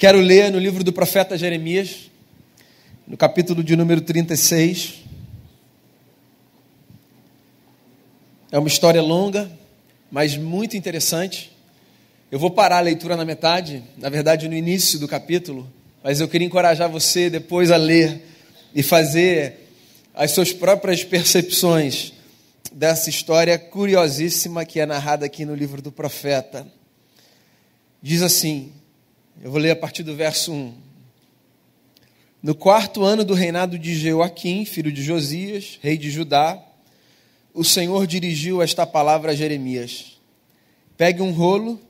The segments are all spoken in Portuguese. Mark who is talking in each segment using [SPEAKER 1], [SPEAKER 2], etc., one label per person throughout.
[SPEAKER 1] Quero ler no livro do profeta Jeremias, no capítulo de número 36. É uma história longa, mas muito interessante. Eu vou parar a leitura na metade, na verdade no início do capítulo, mas eu queria encorajar você depois a ler e fazer as suas próprias percepções dessa história curiosíssima que é narrada aqui no livro do profeta. Diz assim: eu vou ler a partir do verso 1. No quarto ano do reinado de Jeoaquim, filho de Josias, rei de Judá, o Senhor dirigiu esta palavra a Jeremias: Pegue um rolo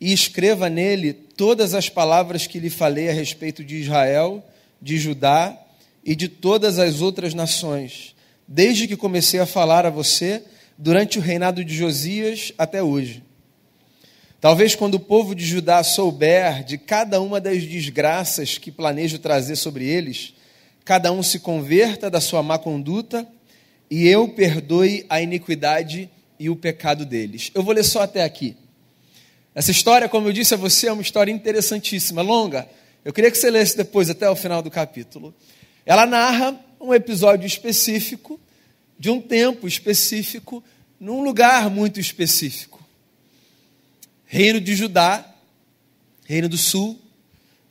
[SPEAKER 1] e escreva nele todas as palavras que lhe falei a respeito de Israel, de Judá e de todas as outras nações, desde que comecei a falar a você durante o reinado de Josias até hoje. Talvez quando o povo de Judá souber de cada uma das desgraças que planejo trazer sobre eles, cada um se converta da sua má conduta e eu perdoe a iniquidade e o pecado deles. Eu vou ler só até aqui. Essa história, como eu disse a você, é uma história interessantíssima, longa. Eu queria que você lesse depois, até o final do capítulo. Ela narra um episódio específico, de um tempo específico, num lugar muito específico reino de Judá, reino do sul,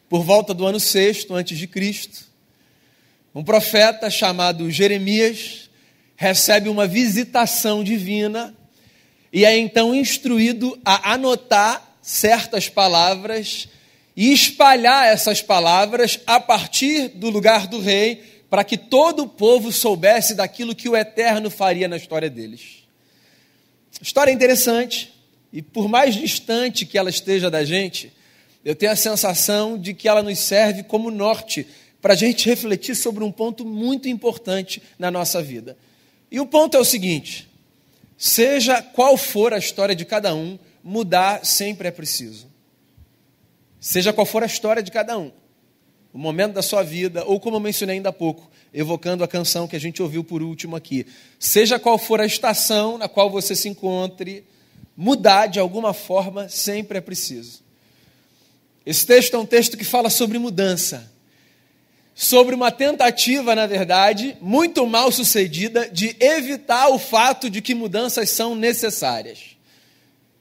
[SPEAKER 1] por volta do ano sexto antes de Cristo, um profeta chamado Jeremias recebe uma visitação divina e é então instruído a anotar certas palavras e espalhar essas palavras a partir do lugar do rei, para que todo o povo soubesse daquilo que o Eterno faria na história deles. História interessante, e por mais distante que ela esteja da gente, eu tenho a sensação de que ela nos serve como norte para a gente refletir sobre um ponto muito importante na nossa vida. E o ponto é o seguinte: seja qual for a história de cada um, mudar sempre é preciso. Seja qual for a história de cada um, o momento da sua vida, ou como eu mencionei ainda há pouco, evocando a canção que a gente ouviu por último aqui. Seja qual for a estação na qual você se encontre, mudar de alguma forma sempre é preciso. Esse texto é um texto que fala sobre mudança, sobre uma tentativa, na verdade, muito mal sucedida de evitar o fato de que mudanças são necessárias.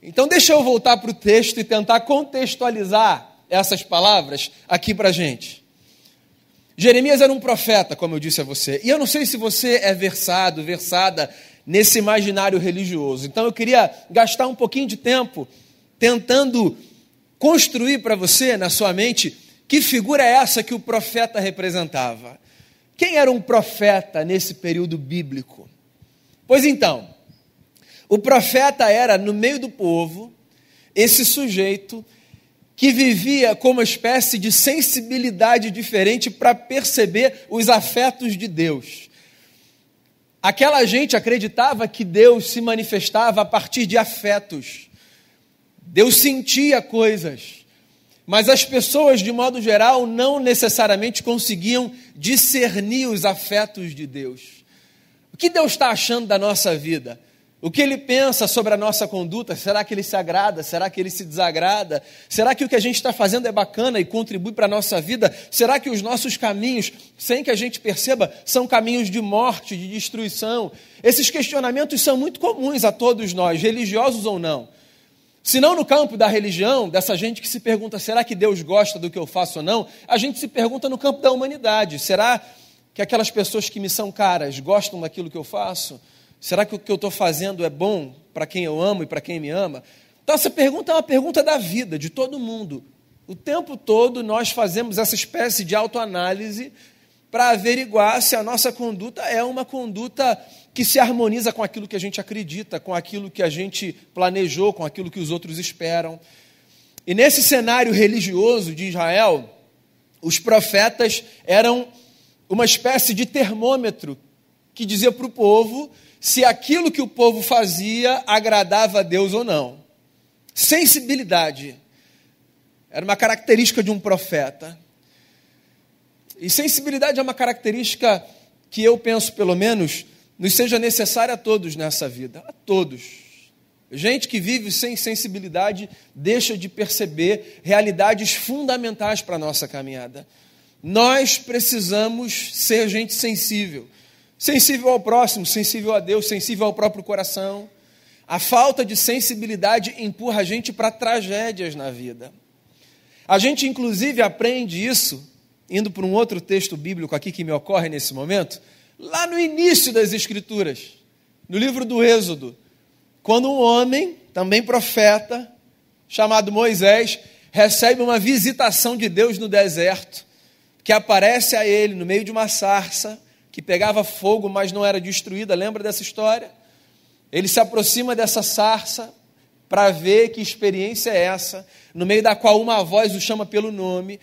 [SPEAKER 1] Então, deixa eu voltar para o texto e tentar contextualizar essas palavras aqui para a gente. Jeremias era um profeta, como eu disse a você, e eu não sei se você é versado, versada nesse imaginário religioso. Então eu queria gastar um pouquinho de tempo tentando construir para você, na sua mente, que figura é essa que o profeta representava. Quem era um profeta nesse período bíblico? Pois então, o profeta era, no meio do povo, esse sujeito que vivia com uma espécie de sensibilidade diferente para perceber os afetos de Deus. Aquela gente acreditava que Deus se manifestava a partir de afetos. Deus sentia coisas. Mas as pessoas, de modo geral, não necessariamente conseguiam discernir os afetos de Deus. O que Deus está achando da nossa vida? O que ele pensa sobre a nossa conduta? Será que ele se agrada? Será que ele se desagrada? Será que o que a gente está fazendo é bacana e contribui para a nossa vida? Será que os nossos caminhos, sem que a gente perceba, são caminhos de morte, de destruição? Esses questionamentos são muito comuns a todos nós, religiosos ou não. Se não no campo da religião, dessa gente que se pergunta: será que Deus gosta do que eu faço ou não? A gente se pergunta no campo da humanidade: será que aquelas pessoas que me são caras gostam daquilo que eu faço? Será que o que eu estou fazendo é bom para quem eu amo e para quem me ama? Então, essa pergunta é uma pergunta da vida, de todo mundo. O tempo todo nós fazemos essa espécie de autoanálise para averiguar se a nossa conduta é uma conduta que se harmoniza com aquilo que a gente acredita, com aquilo que a gente planejou, com aquilo que os outros esperam. E nesse cenário religioso de Israel, os profetas eram uma espécie de termômetro que dizia para o povo se aquilo que o povo fazia agradava a Deus ou não. Sensibilidade era uma característica de um profeta. E sensibilidade é uma característica que eu penso, pelo menos, nos seja necessária a todos nessa vida, a todos. Gente que vive sem sensibilidade deixa de perceber realidades fundamentais para a nossa caminhada. Nós precisamos ser gente sensível. Sensível ao próximo, sensível a Deus, sensível ao próprio coração. A falta de sensibilidade empurra a gente para tragédias na vida. A gente, inclusive, aprende isso, indo para um outro texto bíblico aqui que me ocorre nesse momento, lá no início das Escrituras, no livro do Êxodo, quando um homem, também profeta, chamado Moisés, recebe uma visitação de Deus no deserto, que aparece a ele no meio de uma sarça, que pegava fogo, mas não era destruída. Lembra dessa história? Ele se aproxima dessa sarça para ver que experiência é essa, no meio da qual uma voz o chama pelo nome.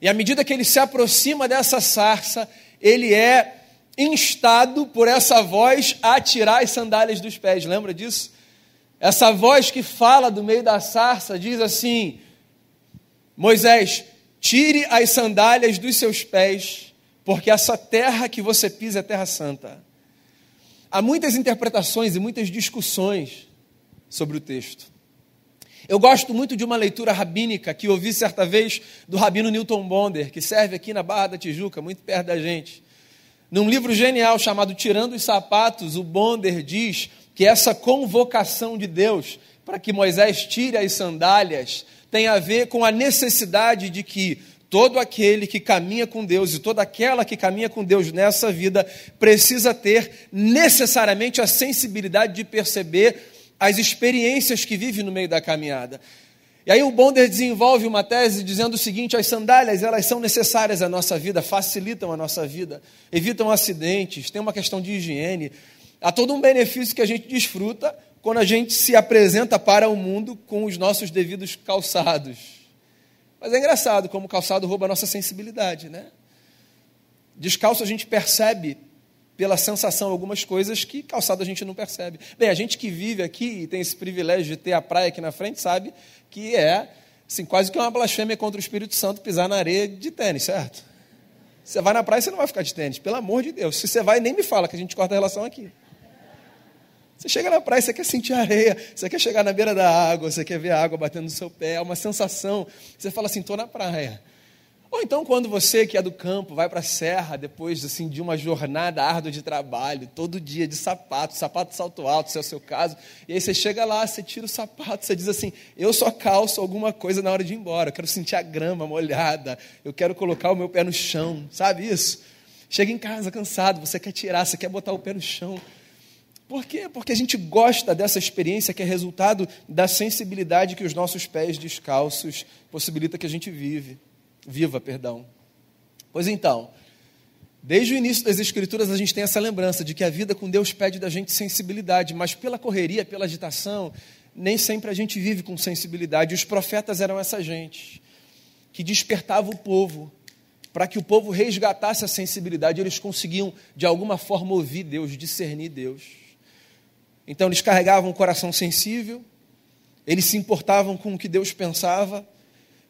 [SPEAKER 1] E à medida que ele se aproxima dessa sarça, ele é instado por essa voz a tirar as sandálias dos pés. Lembra disso? Essa voz que fala do meio da sarça diz assim: Moisés, tire as sandálias dos seus pés, porque essa terra que você pisa é terra santa. Há muitas interpretações e muitas discussões sobre o texto. Eu gosto muito de uma leitura rabínica que ouvi certa vez do rabino Newton Bonder, que serve aqui na Barra da Tijuca, muito perto da gente. Num livro genial chamado Tirando os Sapatos, o Bonder diz que essa convocação de Deus para que Moisés tire as sandálias tem a ver com a necessidade de que todo aquele que caminha com Deus e toda aquela que caminha com Deus nessa vida precisa ter necessariamente a sensibilidade de perceber as experiências que vive no meio da caminhada. E aí o Bonder desenvolve uma tese dizendo o seguinte: as sandálias elas são necessárias à nossa vida, facilitam a nossa vida, evitam acidentes, tem uma questão de higiene, há todo um benefício que a gente desfruta quando a gente se apresenta para o mundo com os nossos devidos calçados. Mas é engraçado como o calçado rouba a nossa sensibilidade, né? Descalço a gente percebe pela sensação algumas coisas que calçado a gente não percebe. Bem, a gente que vive aqui e tem esse privilégio de ter a praia aqui na frente sabe que é assim, quase que uma blasfêmia contra o Espírito Santo pisar na areia de tênis, certo? Você vai na praia, você não vai ficar de tênis, pelo amor de Deus. Se você vai, nem me fala que a gente corta a relação aqui. Você chega na praia, você quer sentir areia, você quer chegar na beira da água, você quer ver a água batendo no seu pé, é uma sensação. Você fala assim, estou na praia. Ou então quando você que é do campo vai para a serra depois assim de uma jornada árdua de trabalho, todo dia de sapato, sapato salto alto, se é o seu caso, e aí você chega lá, você tira o sapato, você diz assim: "Eu só calço alguma coisa na hora de ir embora, eu quero sentir a grama molhada, eu quero colocar o meu pé no chão", sabe isso? Chega em casa cansado, você quer tirar, você quer botar o pé no chão. Por quê? Porque a gente gosta dessa experiência que é resultado da sensibilidade que os nossos pés descalços possibilita que a gente vive viva, perdão. Pois então, desde o início das Escrituras a gente tem essa lembrança de que a vida com Deus pede da gente sensibilidade, mas pela correria, pela agitação, nem sempre a gente vive com sensibilidade. Os profetas eram essa gente que despertava o povo para que o povo resgatasse a sensibilidade, eles conseguiam de alguma forma ouvir Deus, discernir Deus. Então eles carregavam um coração sensível, eles se importavam com o que Deus pensava,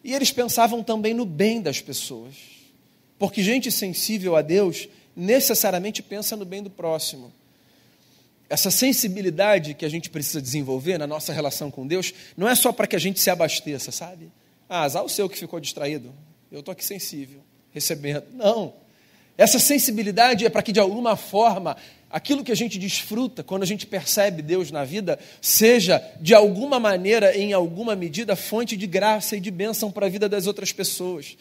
[SPEAKER 1] e eles pensavam também no bem das pessoas. Porque gente sensível a Deus necessariamente pensa no bem do próximo. Essa sensibilidade que a gente precisa desenvolver na nossa relação com Deus não é só para que a gente se abasteça, sabe? Ah, azar o seu que ficou distraído. Eu estou aqui sensível, recebendo. Não. Essa sensibilidade é para que, de alguma forma, aquilo que a gente desfruta quando a gente percebe Deus na vida seja, de alguma maneira, em alguma medida, fonte de graça e de bênção para a vida das outras pessoas.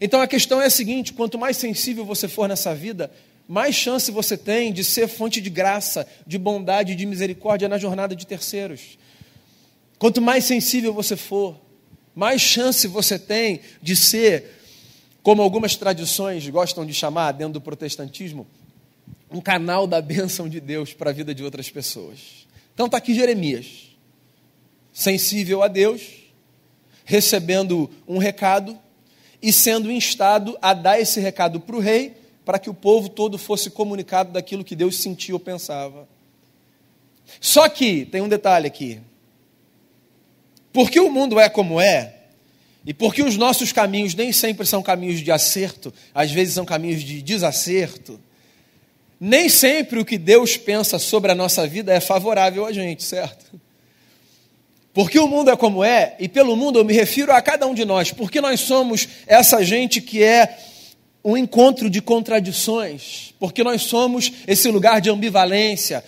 [SPEAKER 1] Então a questão é a seguinte: quanto mais sensível você for nessa vida, mais chance você tem de ser fonte de graça, de bondade e de misericórdia na jornada de terceiros. Quanto mais sensível você for, mais chance você tem de ser, como algumas tradições gostam de chamar dentro do protestantismo, um canal da bênção de Deus para a vida de outras pessoas. Então está aqui Jeremias, sensível a Deus, recebendo um recado e sendo instado a dar esse recado para o rei, para que o povo todo fosse comunicado daquilo que Deus sentia ou pensava. Só que, tem um detalhe aqui. Porque o mundo é como é, e porque os nossos caminhos nem sempre são caminhos de acerto, às vezes são caminhos de desacerto, nem sempre o que Deus pensa sobre a nossa vida é favorável a gente, certo? Porque o mundo é como é, e pelo mundo eu me refiro a cada um de nós, porque nós somos essa gente que é um encontro de contradições, porque nós somos esse lugar de ambivalência,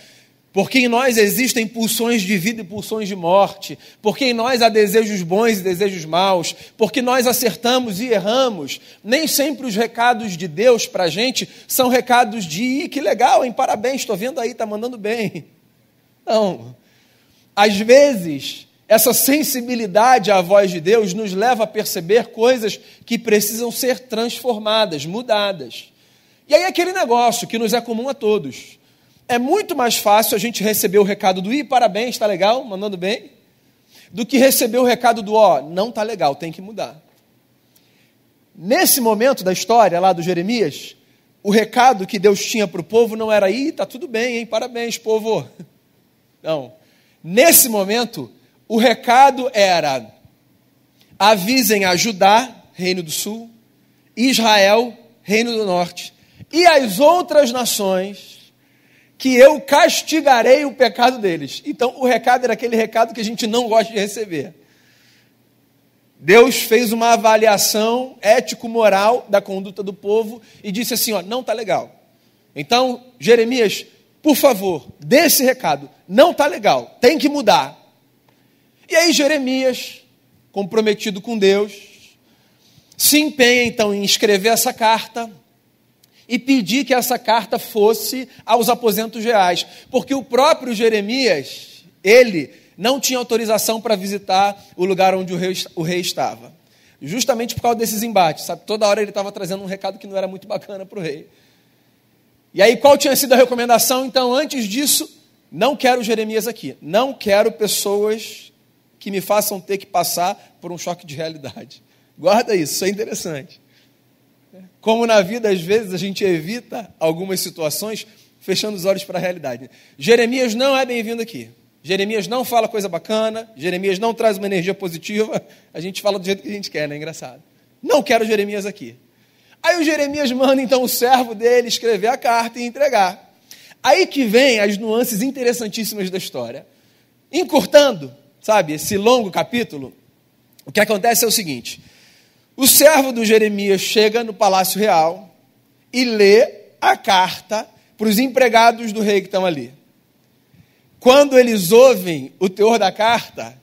[SPEAKER 1] porque em nós existem pulsões de vida e pulsões de morte, porque em nós há desejos bons e desejos maus, porque nós acertamos e erramos. Nem sempre os recados de Deus para a gente são recados de que legal, hein? Parabéns, estou vendo aí, está mandando bem. Não. Às vezes, essa sensibilidade à voz de Deus nos leva a perceber coisas que precisam ser transformadas, mudadas. E aí, aquele negócio que nos é comum a todos. É muito mais fácil a gente receber o recado do i, parabéns, está legal, mandando bem, do que receber o recado do ó, não está legal, tem que mudar. Nesse momento da história lá do Jeremias, o recado que Deus tinha para o povo não era, ih, está tudo bem, hein, parabéns, povo. Não. Nesse momento, o recado era: avisem a Judá, reino do sul, Israel, reino do norte, e as outras nações, que eu castigarei o pecado deles. Então, o recado era aquele recado que a gente não gosta de receber. Deus fez uma avaliação ético-moral da conduta do povo e disse assim: ó, não está legal. Então, Jeremias, por favor, dê esse recado. Não está legal, tem que mudar. E aí Jeremias, comprometido com Deus, se empenha então em escrever essa carta e pedir que essa carta fosse aos aposentos reais, porque o próprio Jeremias, ele não tinha autorização para visitar o lugar onde o rei, o rei estava. Justamente por causa desses embates, sabe? Toda hora ele estava trazendo um recado que não era muito bacana para o rei. E aí, qual tinha sido a recomendação? Então, antes disso, não quero Jeremias aqui. Não quero pessoas que me façam ter que passar por um choque de realidade. Guarda isso, isso é interessante. Como na vida, às vezes, a gente evita algumas situações fechando os olhos para a realidade. Jeremias não é bem-vindo aqui. Jeremias não fala coisa bacana, Jeremias não traz uma energia positiva, a gente fala do jeito que a gente quer, né? Engraçado. Não quero Jeremias aqui. Aí o Jeremias manda então o servo dele escrever a carta e entregar. Aí que vem as nuances interessantíssimas da história. Encurtando, sabe, esse longo capítulo, o que acontece é o seguinte: o servo do Jeremias chega no palácio real e lê a carta para os empregados do rei que estão ali. Quando eles ouvem o teor da carta,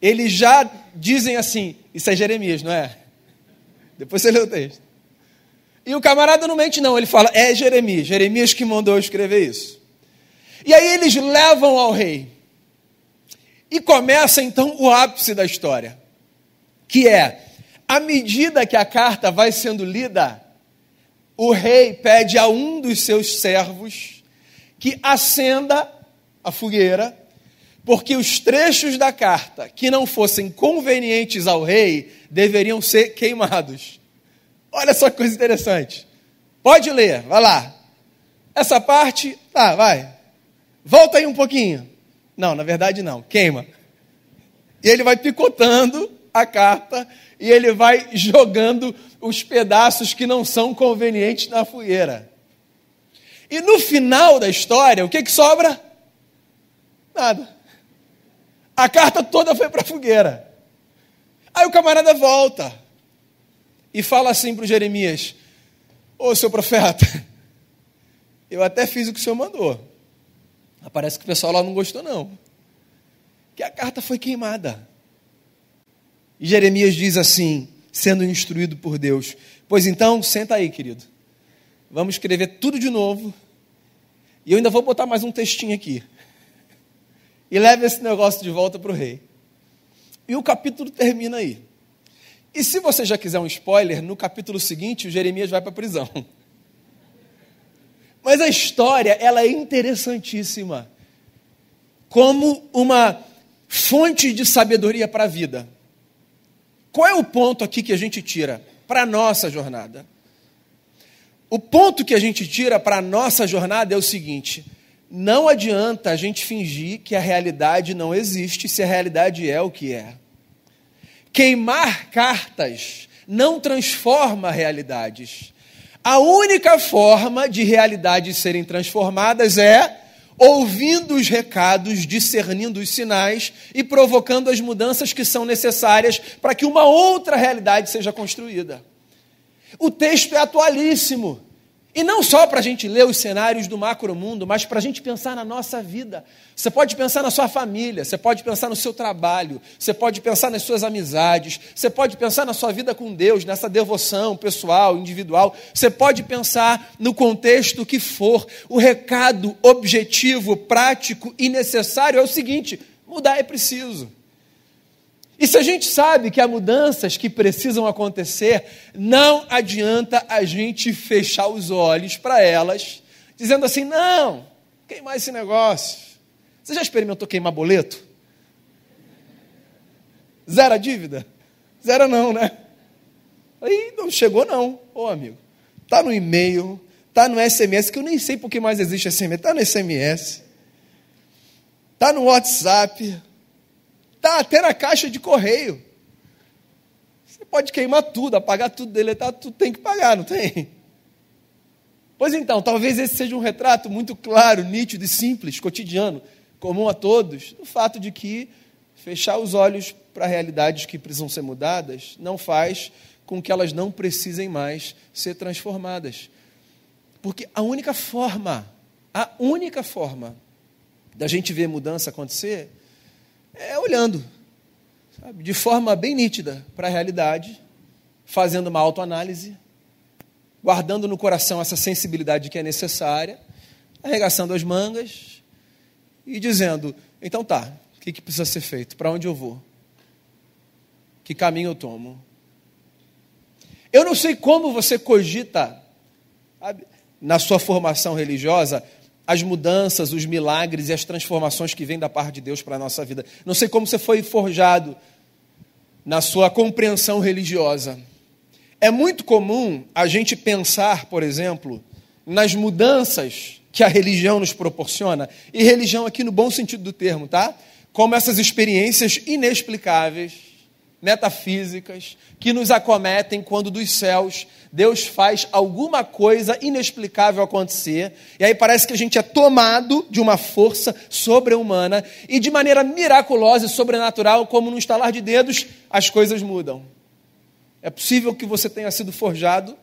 [SPEAKER 1] eles já dizem assim: Isso é Jeremias, não é? Depois você lê o texto. E o camarada não mente, não, ele fala: É Jeremias, Jeremias que mandou escrever isso. E aí eles levam ao rei. E começa então o ápice da história, que é, à medida que a carta vai sendo lida, o rei pede a um dos seus servos que acenda a fogueira, porque os trechos da carta que não fossem convenientes ao rei deveriam ser queimados. Olha só que coisa interessante. Pode ler, vai lá. Essa parte, tá, vai. Volta aí um pouquinho. Não, na verdade não, queima. E ele vai picotando a carta e ele vai jogando os pedaços que não são convenientes na fogueira. E no final da história, o que, que sobra? Nada. A carta toda foi para a fogueira. Aí o camarada volta e fala assim para Jeremias: Ô seu profeta, eu até fiz o que o senhor mandou. Parece que o pessoal lá não gostou, não. Que a carta foi queimada. E Jeremias diz assim, sendo instruído por Deus: Pois então, senta aí, querido. Vamos escrever tudo de novo. E eu ainda vou botar mais um textinho aqui. E leve esse negócio de volta para o rei. E o capítulo termina aí. E se você já quiser um spoiler, no capítulo seguinte, o Jeremias vai para a prisão. Mas a história, ela é interessantíssima. Como uma fonte de sabedoria para a vida. Qual é o ponto aqui que a gente tira para a nossa jornada? O ponto que a gente tira para a nossa jornada é o seguinte: não adianta a gente fingir que a realidade não existe se a realidade é o que é. Queimar cartas não transforma realidades. A única forma de realidades serem transformadas é ouvindo os recados, discernindo os sinais e provocando as mudanças que são necessárias para que uma outra realidade seja construída. O texto é atualíssimo. E não só para a gente ler os cenários do macro mundo, mas para a gente pensar na nossa vida. Você pode pensar na sua família, você pode pensar no seu trabalho, você pode pensar nas suas amizades, você pode pensar na sua vida com Deus, nessa devoção pessoal, individual, você pode pensar no contexto que for. O recado objetivo, prático e necessário é o seguinte: mudar é preciso. E se a gente sabe que há mudanças que precisam acontecer, não adianta a gente fechar os olhos para elas, dizendo assim: não, queimar esse negócio. Você já experimentou queimar boleto? Zero a dívida? Zero não, né? Aí não chegou não, ô amigo. Tá no e-mail, tá no SMS, que eu nem sei por que mais existe SMS, tá no SMS. Tá no WhatsApp, Está até na caixa de correio. Você pode queimar tudo, apagar tudo, deletar tudo, tem que pagar, não tem? Pois então, talvez esse seja um retrato muito claro, nítido e simples, cotidiano, comum a todos, do fato de que fechar os olhos para realidades que precisam ser mudadas não faz com que elas não precisem mais ser transformadas. Porque a única forma, a única forma da gente ver mudança acontecer é olhando, sabe, de forma bem nítida para a realidade, fazendo uma autoanálise, guardando no coração essa sensibilidade que é necessária, arregaçando as mangas e dizendo: então tá, o que, que precisa ser feito? Para onde eu vou? Que caminho eu tomo? Eu não sei como você cogita, sabe, na sua formação religiosa, as mudanças, os milagres e as transformações que vêm da parte de Deus para a nossa vida. Não sei como você foi forjado na sua compreensão religiosa. É muito comum a gente pensar, por exemplo, nas mudanças que a religião nos proporciona, e religião aqui no bom sentido do termo, tá? Como essas experiências inexplicáveis metafísicas que nos acometem quando dos céus Deus faz alguma coisa inexplicável acontecer, e aí parece que a gente é tomado de uma força sobre-humana e de maneira miraculosa e sobrenatural, como no estalar de dedos, as coisas mudam. É possível que você tenha sido forjado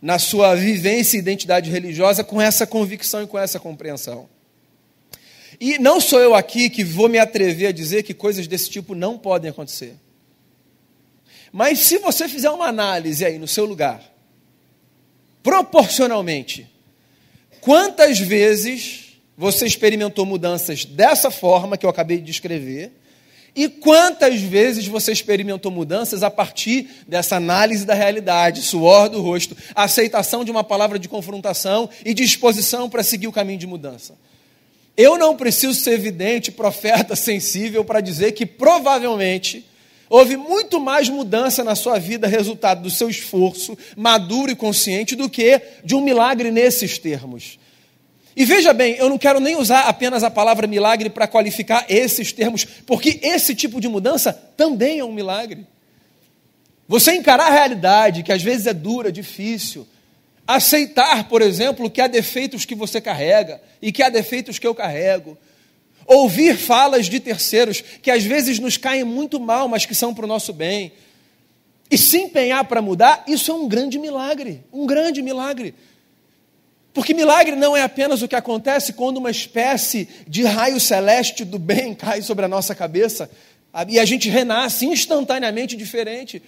[SPEAKER 1] na sua vivência e identidade religiosa com essa convicção e com essa compreensão. E não sou eu aqui que vou me atrever a dizer que coisas desse tipo não podem acontecer. Mas se você fizer uma análise aí no seu lugar, proporcionalmente, quantas vezes você experimentou mudanças dessa forma que eu acabei de descrever? E quantas vezes você experimentou mudanças a partir dessa análise da realidade, suor do rosto, aceitação de uma palavra de confrontação e disposição para seguir o caminho de mudança? Eu não preciso ser evidente, profeta sensível, para dizer que provavelmente Houve muito mais mudança na sua vida, resultado do seu esforço maduro e consciente, do que de um milagre nesses termos. E veja bem, eu não quero nem usar apenas a palavra milagre para qualificar esses termos, porque esse tipo de mudança também é um milagre. Você encarar a realidade, que às vezes é dura, difícil, aceitar, por exemplo, que há defeitos que você carrega e que há defeitos que eu carrego, ouvir falas de terceiros que às vezes nos caem muito mal, mas que são para o nosso bem, e se empenhar para mudar, isso é um grande milagre, um grande milagre. Porque milagre não é apenas o que acontece quando uma espécie de raio celeste do bem cai sobre a nossa cabeça e a gente renasce instantaneamente diferente.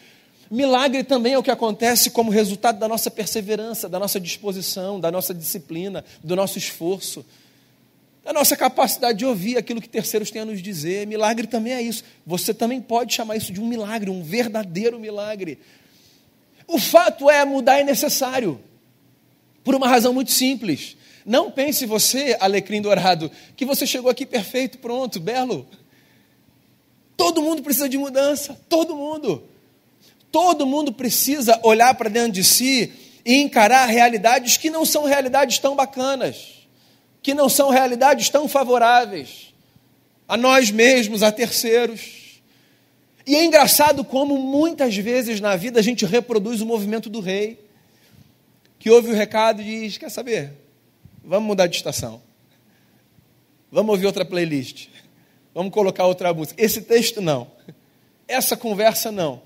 [SPEAKER 1] Milagre também é o que acontece como resultado da nossa perseverança, da nossa disposição, da nossa disciplina, do nosso esforço a nossa capacidade de ouvir aquilo que terceiros têm a nos dizer. Milagre também é isso. Você também pode chamar isso de um milagre, um verdadeiro milagre. O fato é, mudar é necessário, por uma razão muito simples. Não pense você, alecrim dourado, que você chegou aqui perfeito, pronto, belo. Todo mundo precisa de mudança, todo mundo. Todo mundo precisa olhar para dentro de si e encarar realidades que não são realidades tão bacanas que não são realidades tão favoráveis a nós mesmos, a terceiros. E é engraçado como muitas vezes na vida a gente reproduz o movimento do rei, que ouve o recado e diz: Quer saber? Vamos mudar de estação. Vamos ouvir outra playlist. Vamos colocar outra música. Esse texto não. Essa conversa não.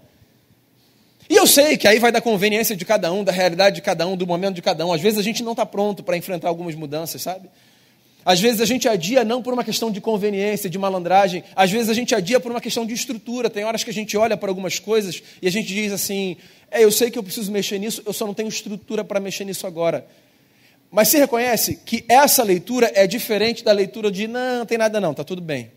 [SPEAKER 1] E eu sei que aí vai da conveniência de cada um, da realidade de cada um, do momento de cada um. Às vezes a gente não está pronto para enfrentar algumas mudanças, sabe? Às vezes a gente adia não por uma questão de conveniência, de malandragem, às vezes a gente adia por uma questão de estrutura. Tem horas que a gente olha para algumas coisas e a gente diz assim: é, eu sei que eu preciso mexer nisso, eu só não tenho estrutura para mexer nisso agora. Mas se reconhece que essa leitura é diferente da leitura de não, não tem nada não, está tudo bem.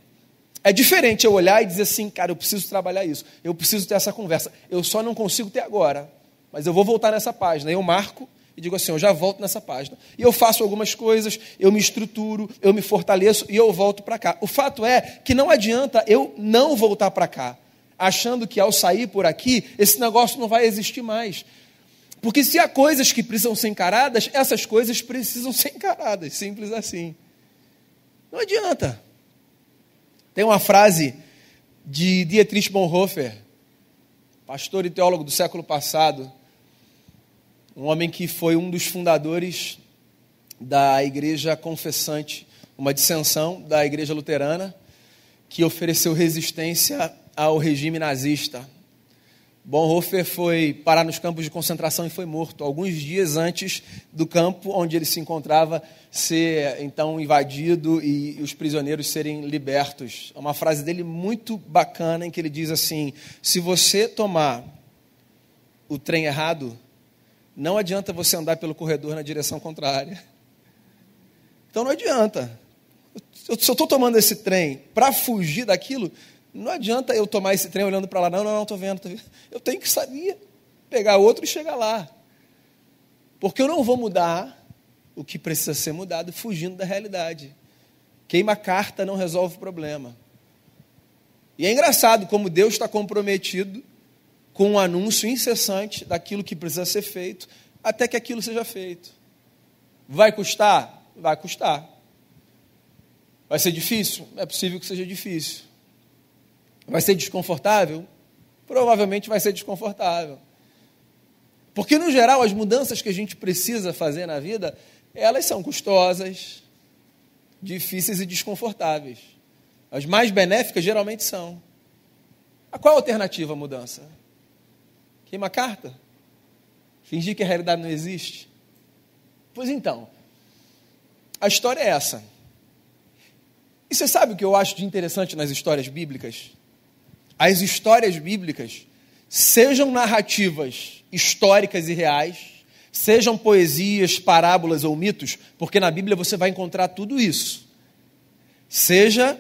[SPEAKER 1] É diferente eu olhar e dizer assim, cara, eu preciso trabalhar isso, eu preciso ter essa conversa. Eu só não consigo ter agora, mas eu vou voltar nessa página. Eu marco e digo assim, eu já volto nessa página. E eu faço algumas coisas, eu me estruturo, eu me fortaleço e eu volto para cá. O fato é que não adianta eu não voltar para cá, achando que ao sair por aqui, esse negócio não vai existir mais. Porque se há coisas que precisam ser encaradas, essas coisas precisam ser encaradas, simples assim. Não adianta. Tem uma frase de Dietrich Bonhoeffer, pastor e teólogo do século passado, um homem que foi um dos fundadores da Igreja Confessante, uma dissensão da Igreja Luterana, que ofereceu resistência ao regime nazista. Bonhoeffer foi parar nos campos de concentração e foi morto alguns dias antes do campo onde ele se encontrava ser então invadido e os prisioneiros serem libertos. É uma frase dele muito bacana em que ele diz assim: se você tomar o trem errado, não adianta você andar pelo corredor na direção contrária. Então não adianta. Se eu estou tomando esse trem para fugir daquilo, não adianta eu tomar esse trem olhando para lá, não, não, não, estou vendo, vendo. Eu tenho que saber, pegar outro e chegar lá. Porque eu não vou mudar o que precisa ser mudado fugindo da realidade. Queima carta não resolve o problema. E é engraçado como Deus está comprometido com um anúncio incessante daquilo que precisa ser feito, até que aquilo seja feito. Vai custar? Vai custar. Vai ser difícil? É possível que seja difícil. Vai ser desconfortável? Provavelmente vai ser desconfortável. Porque, no geral, as mudanças que a gente precisa fazer na vida, elas são custosas, difíceis e desconfortáveis. As mais benéficas geralmente são. A qual a alternativa à mudança? Queima carta? Fingir que a realidade não existe? Pois então, a história é essa. E você sabe o que eu acho de interessante nas histórias bíblicas? as histórias bíblicas, sejam narrativas históricas e reais, sejam poesias, parábolas ou mitos, porque na Bíblia você vai encontrar tudo isso. Seja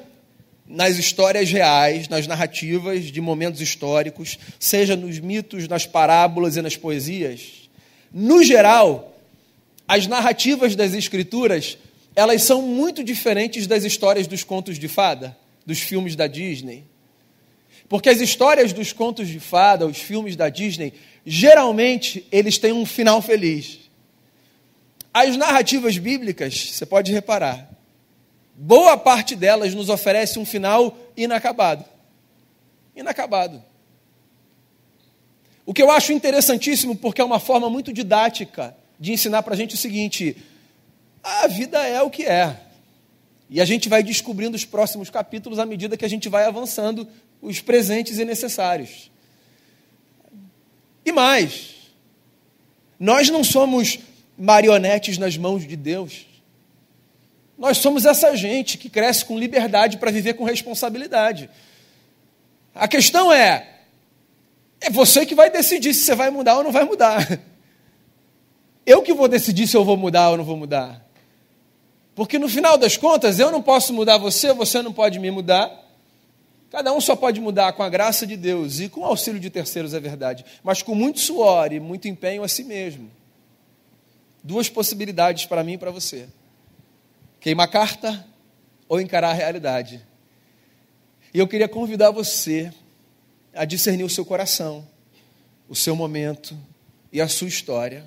[SPEAKER 1] nas histórias reais, nas narrativas de momentos históricos, seja nos mitos, nas parábolas e nas poesias. No geral, as narrativas das escrituras, elas são muito diferentes das histórias dos contos de fada, dos filmes da Disney. Porque as histórias dos contos de fada, os filmes da Disney, geralmente eles têm um final feliz. As narrativas bíblicas, você pode reparar, boa parte delas nos oferece um final inacabado. Inacabado. O que eu acho interessantíssimo, porque é uma forma muito didática de ensinar para a gente o seguinte: a vida é o que é. E a gente vai descobrindo os próximos capítulos à medida que a gente vai avançando os presentes e necessários. E mais, nós não somos marionetes nas mãos de Deus. Nós somos essa gente que cresce com liberdade para viver com responsabilidade. A questão é: é você que vai decidir se você vai mudar ou não vai mudar. Eu que vou decidir se eu vou mudar ou não vou mudar. Porque no final das contas, eu não posso mudar você, você não pode me mudar. Cada um só pode mudar com a graça de Deus e com o auxílio de terceiros, é verdade, mas com muito suor e muito empenho a si mesmo. Duas possibilidades para mim e para você: queimar carta ou encarar a realidade. E eu queria convidar você a discernir o seu coração, o seu momento e a sua história,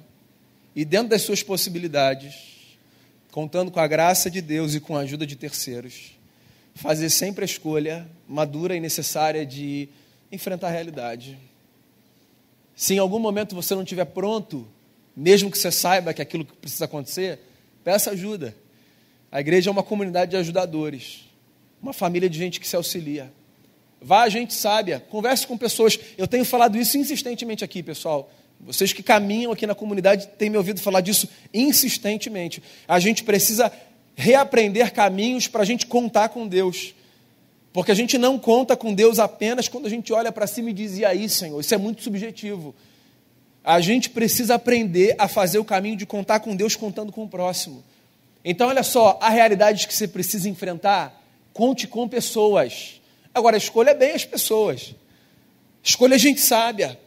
[SPEAKER 1] e dentro das suas possibilidades, contando com a graça de Deus e com a ajuda de terceiros fazer sempre a escolha madura e necessária de enfrentar a realidade. Se em algum momento você não estiver pronto, mesmo que você saiba que aquilo precisa acontecer, peça ajuda. A igreja é uma comunidade de ajudadores, uma família de gente que se auxilia. Vá a gente sábia, converse com pessoas. Eu tenho falado isso insistentemente aqui, pessoal. Vocês que caminham aqui na comunidade têm me ouvido falar disso insistentemente. A gente precisa reaprender caminhos para a gente contar com Deus. Porque a gente não conta com Deus apenas quando a gente olha para cima e diz, e aí, Senhor? Isso é muito subjetivo. A gente precisa aprender a fazer o caminho de contar com Deus contando com o próximo. Então, olha só, a realidade que você precisa enfrentar, conte com pessoas. Agora, escolha bem as pessoas. Escolha gente sábia.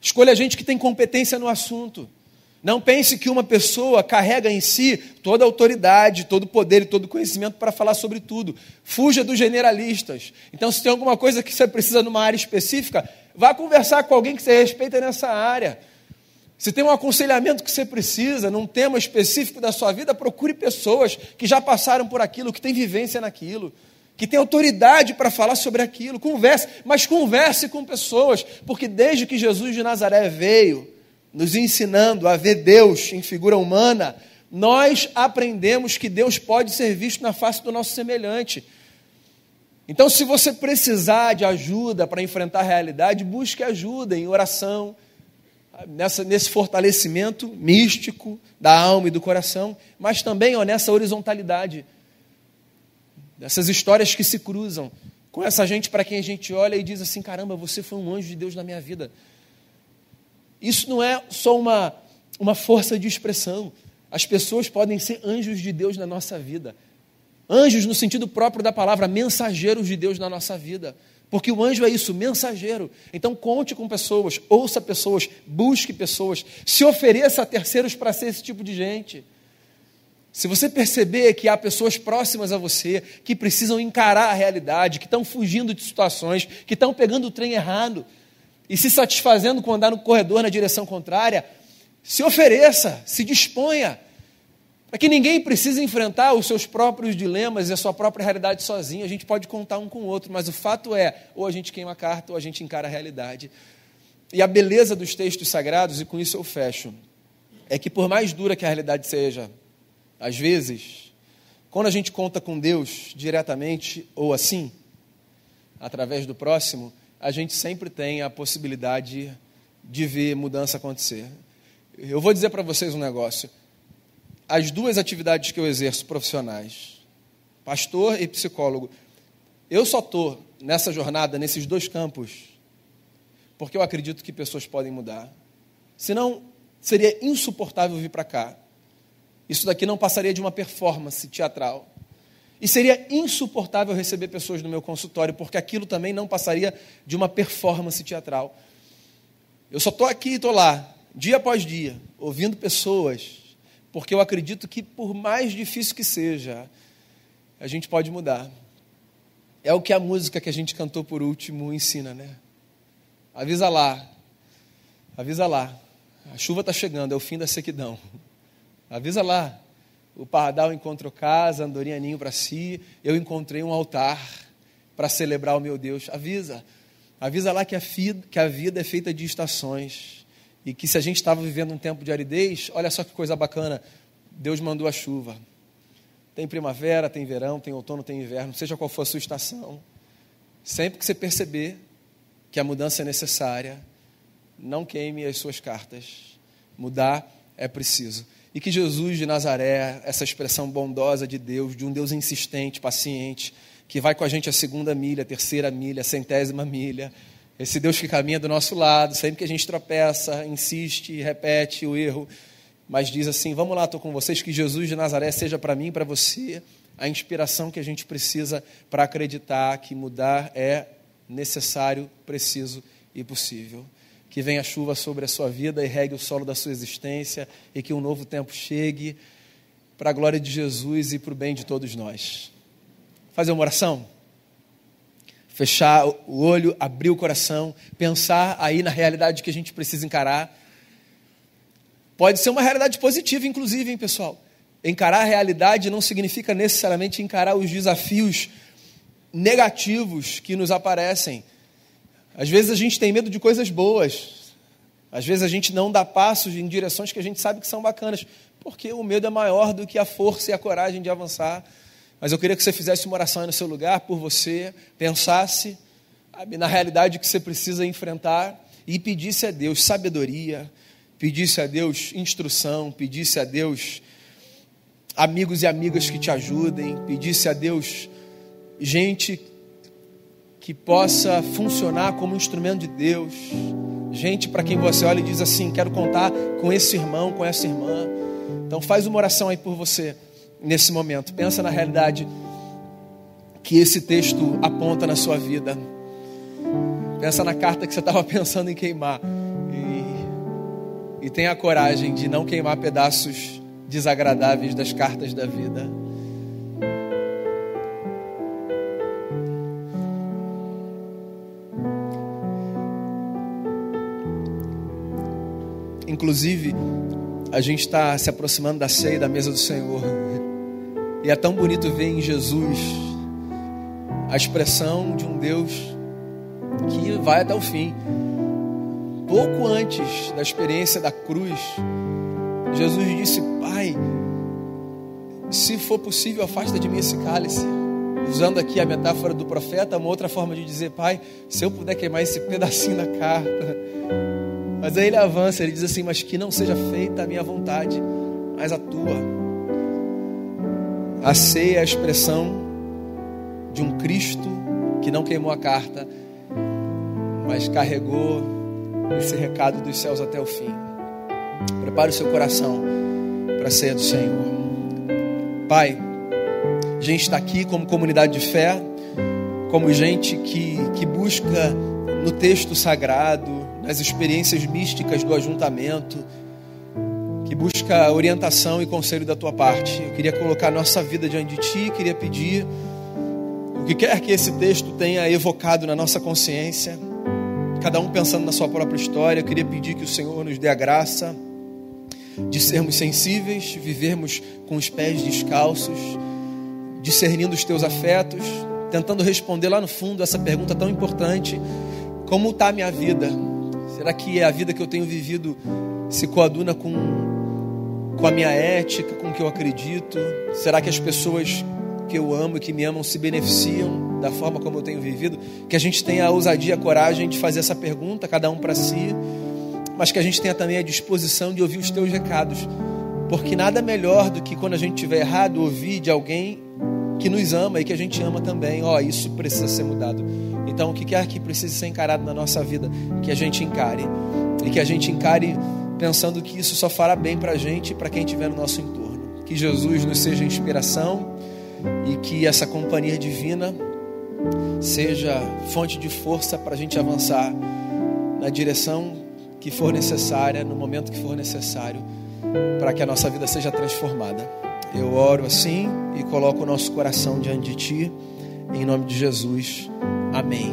[SPEAKER 1] Escolha gente que tem competência no assunto. Não pense que uma pessoa carrega em si toda a autoridade, todo o poder e todo o conhecimento para falar sobre tudo. Fuja dos generalistas. Então, se tem alguma coisa que você precisa numa área específica, vá conversar com alguém que você respeita nessa área. Se tem um aconselhamento que você precisa num tema específico da sua vida, procure pessoas que já passaram por aquilo, que têm vivência naquilo, que têm autoridade para falar sobre aquilo. Converse, mas converse com pessoas, porque desde que Jesus de Nazaré veio, nos ensinando a ver Deus em figura humana, nós aprendemos que Deus pode ser visto na face do nosso semelhante. Então, se você precisar de ajuda para enfrentar a realidade, busque ajuda em oração, nessa, nesse fortalecimento místico da alma e do coração, mas também ó, nessa horizontalidade, dessas histórias que se cruzam com essa gente para quem a gente olha e diz assim: caramba, você foi um anjo de Deus na minha vida. Isso não é só uma, uma força de expressão. As pessoas podem ser anjos de Deus na nossa vida. Anjos no sentido próprio da palavra, mensageiros de Deus na nossa vida. Porque o anjo é isso, mensageiro. Então conte com pessoas, ouça pessoas, busque pessoas, se ofereça a terceiros para ser esse tipo de gente. Se você perceber que há pessoas próximas a você que precisam encarar a realidade, que estão fugindo de situações, que estão pegando o trem errado e se satisfazendo com andar no corredor na direção contrária, se ofereça, se disponha para que ninguém precise enfrentar os seus próprios dilemas e a sua própria realidade sozinho. A gente pode contar um com o outro, mas o fato é, ou a gente queima a carta, ou a gente encara a realidade. E a beleza dos textos sagrados, e com isso eu fecho, é que por mais dura que a realidade seja, às vezes, quando a gente conta com Deus diretamente ou assim, através do próximo, a gente sempre tem a possibilidade de ver mudança acontecer. Eu vou dizer para vocês um negócio as duas atividades que eu exerço profissionais, pastor e psicólogo, eu só estou nessa jornada, nesses dois campos, porque eu acredito que pessoas podem mudar. Senão, seria insuportável vir para cá. Isso daqui não passaria de uma performance teatral. E seria insuportável receber pessoas no meu consultório, porque aquilo também não passaria de uma performance teatral. Eu só estou aqui e estou lá, dia após dia, ouvindo pessoas porque eu acredito que, por mais difícil que seja, a gente pode mudar. É o que a música que a gente cantou por último ensina, né? Avisa lá, avisa lá, a chuva está chegando, é o fim da sequidão. Avisa lá, o pardal encontrou casa, andorinha ninho para si, eu encontrei um altar para celebrar o meu Deus. Avisa, avisa lá que a, que a vida é feita de estações e que se a gente estava vivendo um tempo de aridez, olha só que coisa bacana, Deus mandou a chuva. Tem primavera, tem verão, tem outono, tem inverno, seja qual for a sua estação. Sempre que você perceber que a mudança é necessária, não queime as suas cartas. Mudar é preciso. E que Jesus de Nazaré, essa expressão bondosa de Deus, de um Deus insistente, paciente, que vai com a gente a segunda milha, a terceira milha, a centésima milha, esse Deus que caminha do nosso lado, sempre que a gente tropeça, insiste, repete o erro, mas diz assim: Vamos lá, estou com vocês, que Jesus de Nazaré seja para mim e para você a inspiração que a gente precisa para acreditar que mudar é necessário, preciso e possível. Que venha a chuva sobre a sua vida e regue o solo da sua existência e que um novo tempo chegue para a glória de Jesus e para o bem de todos nós. Fazer uma oração? Fechar o olho, abrir o coração, pensar aí na realidade que a gente precisa encarar. Pode ser uma realidade positiva, inclusive, hein, pessoal? Encarar a realidade não significa necessariamente encarar os desafios negativos que nos aparecem. Às vezes a gente tem medo de coisas boas. Às vezes a gente não dá passos em direções que a gente sabe que são bacanas. porque o medo é maior do que a força e a coragem de avançar. Mas eu queria que você fizesse uma oração aí no seu lugar por você, pensasse na realidade que você precisa enfrentar e pedisse a Deus sabedoria, pedisse a Deus instrução, pedisse a Deus amigos e amigas que te ajudem, pedisse a Deus gente que possa funcionar como instrumento de Deus, gente para quem você olha e diz assim: quero contar com esse irmão, com essa irmã. Então faz uma oração aí por você nesse momento. Pensa na realidade que esse texto aponta na sua vida. Pensa na carta que você estava pensando em queimar. E, e tenha a coragem de não queimar pedaços desagradáveis das cartas da vida. Inclusive, a gente está se aproximando da ceia da mesa do Senhor. E é tão bonito ver em Jesus a expressão de um Deus que vai até o fim. Pouco antes da experiência da cruz, Jesus disse: Pai, se for possível, afasta de mim esse cálice. Usando aqui a metáfora do profeta, uma outra forma de dizer: Pai, se eu puder queimar esse pedacinho da carta, mas aí ele avança, ele diz assim: Mas que não seja feita a minha vontade, mas a tua. A ceia é a expressão de um Cristo que não queimou a carta, mas carregou esse recado dos céus até o fim. Prepare o seu coração para a ceia do Senhor. Pai, a gente está aqui como comunidade de fé, como gente que, que busca no texto sagrado, nas experiências místicas do ajuntamento, que busca orientação e conselho da tua parte. Eu queria colocar nossa vida diante de ti, queria pedir o que quer que esse texto tenha evocado na nossa consciência, cada um pensando na sua própria história, eu queria pedir que o Senhor nos dê a graça de sermos sensíveis, vivermos com os pés descalços, discernindo os teus afetos, tentando responder lá no fundo essa pergunta tão importante: como está a minha vida? Será que a vida que eu tenho vivido se coaduna com, com a minha ética, com o que eu acredito? Será que as pessoas que eu amo e que me amam se beneficiam da forma como eu tenho vivido? Que a gente tenha a ousadia, a coragem de fazer essa pergunta, cada um para si, mas que a gente tenha também a disposição de ouvir os teus recados. Porque nada melhor do que quando a gente estiver errado, ouvir de alguém que nos ama e que a gente ama também. Ó, oh, isso precisa ser mudado. Então, o que quer que precise ser encarado na nossa vida, que a gente encare. E que a gente encare pensando que isso só fará bem para a gente e para quem estiver no nosso entorno. Que Jesus nos seja inspiração e que essa companhia divina seja fonte de força para a gente avançar na direção que for necessária, no momento que for necessário, para que a nossa vida seja transformada. Eu oro assim e coloco o nosso coração diante de Ti, em nome de Jesus. Amém.